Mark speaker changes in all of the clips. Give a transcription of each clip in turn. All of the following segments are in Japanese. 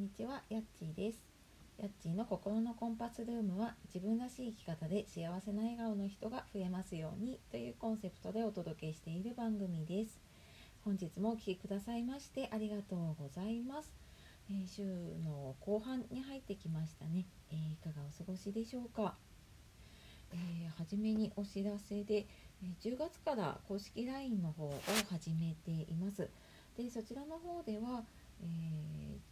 Speaker 1: んにちは、やっちーです。やっちーの心のコンパスルームは自分らしい生き方で幸せな笑顔の人が増えますようにというコンセプトでお届けしている番組です。本日もお聴きくださいましてありがとうございます。えー週の後半に入ってきましたね。えーいかがお過ごしでしょうか。えー初めにお知らせで、え10月から公式 LINE の方を始めています。でそちらの方では、えー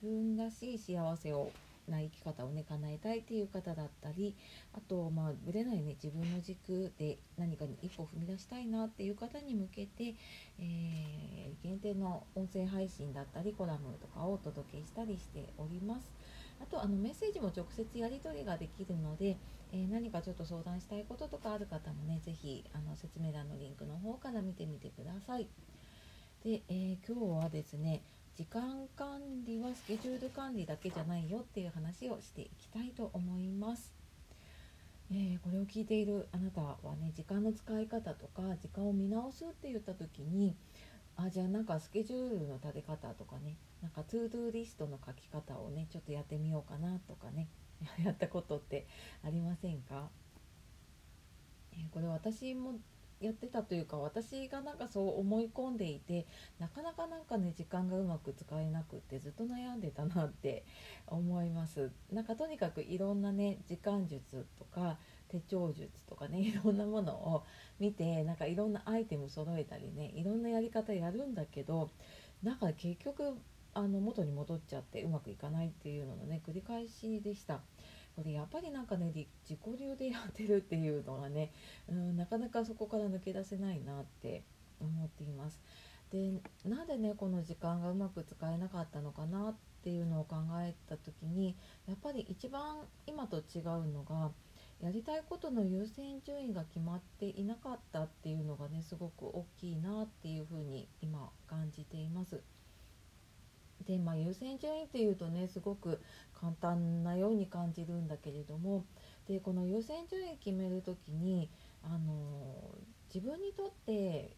Speaker 1: 分らしい幸せをな生き方をね叶えたいっていう方だったりあとまあぶれないね自分の軸で何かに一歩踏み出したいなっていう方に向けて、えー限定の音声配信だったりコラムとかをお届けしたりしております。あとあのメッセージも直接やり取りができるので、えー何かちょっと相談したいこととかある方もね是非あの説明欄のリンクの方から見てみてください。で、えー今日はですね時間管理はスケジュール管理だけじゃないよっていう話をしていきたいと思います。えーこれを聞いているあなたはね時間の使い方とか時間を見直すって言った時にあじゃあなんかスケジュールの立て方とかねなんか to do リストの書き方をねちょっとやってみようかなとかね やったことってありませんか、えーこれ私もやってたというか私がなんかそう思い込んでいてなかなかなんかね時間がうまく使えなくってずっと悩んでたなって 思います。なんかとにかくいろんなね時間術とか手帳術とかねいろんなものを見てなんかいろんなアイテム揃えたりねいろんなやり方やるんだけどなんか結局あの元に戻っちゃってうまくいかないっていうののね繰り返しでした。これやっぱりなんかね自己流でやってるっていうのがねうんなかなかそこから抜け出せないなって思っていますでなんでねこの時間がうまく使えなかったのかなっていうのを考えた時にやっぱり一番今と違うのがやりたいことの優先順位が決まっていなかったっていうのがねすごく大きいなっていうふうに今感じています。でまあ優先順位っていうとねすごく簡単なように感じるんだけれどもでこの優先順位決める時にあの自分にとって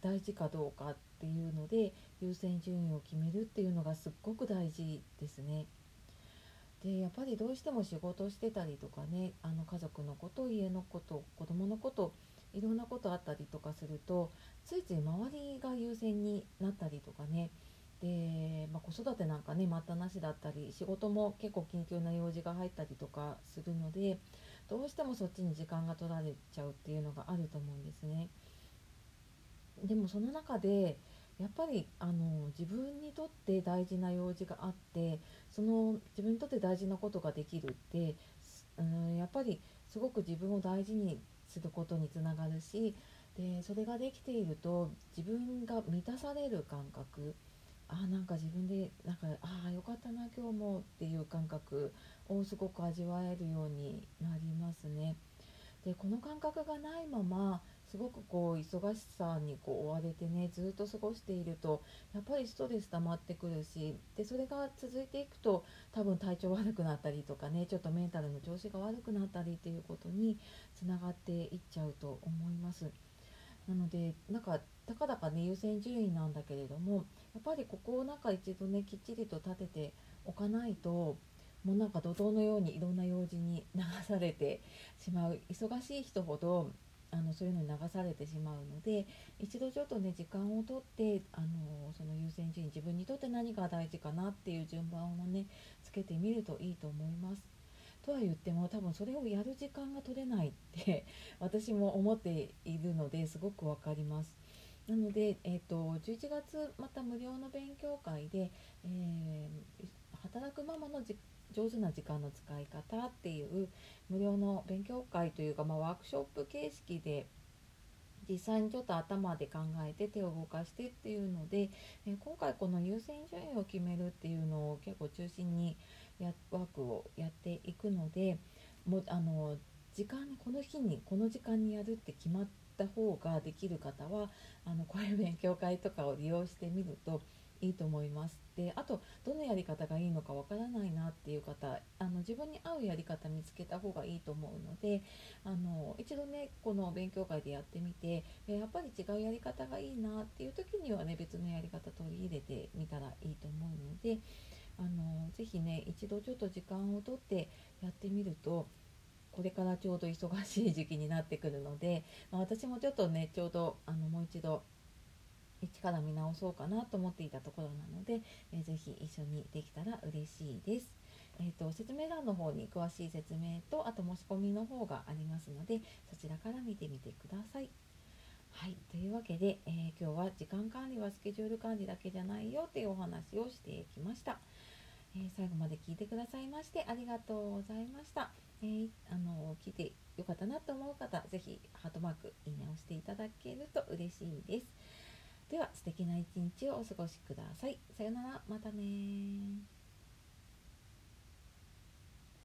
Speaker 1: 大事かどうかっていうので優先順位を決めるっていうのがすっごく大事ですね。でやっぱりどうしても仕事してたりとかねあの家族のこと家のこと子供のこといろんなことあったりとかするとついつい周りが優先になったりとかねで、まあ、子育てなんかね待ったなしだったり仕事も結構緊急な用事が入ったりとかするのでどうしてもそっちに時間が取られちゃうっていうのがあると思うんですね。でもその中でやっぱりあの自分にとって大事な用事があってその自分にとって大事なことができるって、うん、やっぱりすごく自分を大事にすることにつながるしでそれができていると自分が満たされる感覚あなんか自分でなんかああよかったな今日もっていう感覚をすごく味わえるようになりますね。でこの感覚がないまますごくこう忙しさにこう追われてねずっと過ごしているとやっぱりストレス溜まってくるしでそれが続いていくと多分体調悪くなったりとかねちょっとメンタルの調子が悪くなったりっていうことにつながっていっちゃうと思います。なのでなんかたかだかね優先順位なんだけれどもやっぱりここをなんか一度ねきっちりと立てておかないともうなんか怒涛のようにいろんな用事に流されて しまう忙しい人ほどあのそういうのに流されてしまうので一度ちょっとね時間をとってあのその優先順位自分にとって何が大事かなっていう順番をねつけてみるといいと思います。とは言っても多分それをやる時間が取れないって 私も思っているのですごくわかります。なので、えー、と11月また無料の勉強会で、えー働くママのじ上手な時間の使い方っていう無料の勉強会というか、まあ、ワークショップ形式で実際にちょっと頭で考えて手を動かしてっていうので、えー今回この優先順位を決めるっていうのを結構中心にやワークをやっていくのでもあの時間この日にこの時間にやるって決まった方ができる方はあのこういう勉強会とかを利用してみるといいと思います。であとどのやり方がいいのかわからないなっていう方あの自分に合うやり方見つけた方がいいと思うのであの一度ねこの勉強会でやってみてやっぱり違うやり方がいいなっていう時にはね別のやり方取り入れてみたらいいと思うのであのぜひね一度ちょっと時間をとってやってみるとこれからちょうど忙しい時期になってくるので、まあ、私もちょっとねちょうどあのもう一度一から見直そうかなと思っていたところなので、えー、ぜひ一緒にできたら嬉しいです。えーと、説明欄の方に詳しい説明とあと申し込みの方がありますのでそちらから見てみてください。はい、というわけで、えー、今日は時間管理はスケジュール管理だけじゃないよっていうお話をしてきました。えー、最後まで聞いてくださいましてありがとうございました。えー、あの聞いてよかったなと思う方、ぜひハートマーク、いいねをしていただけると嬉しいです。では素敵な一日をお過ごしください。さようなら、またね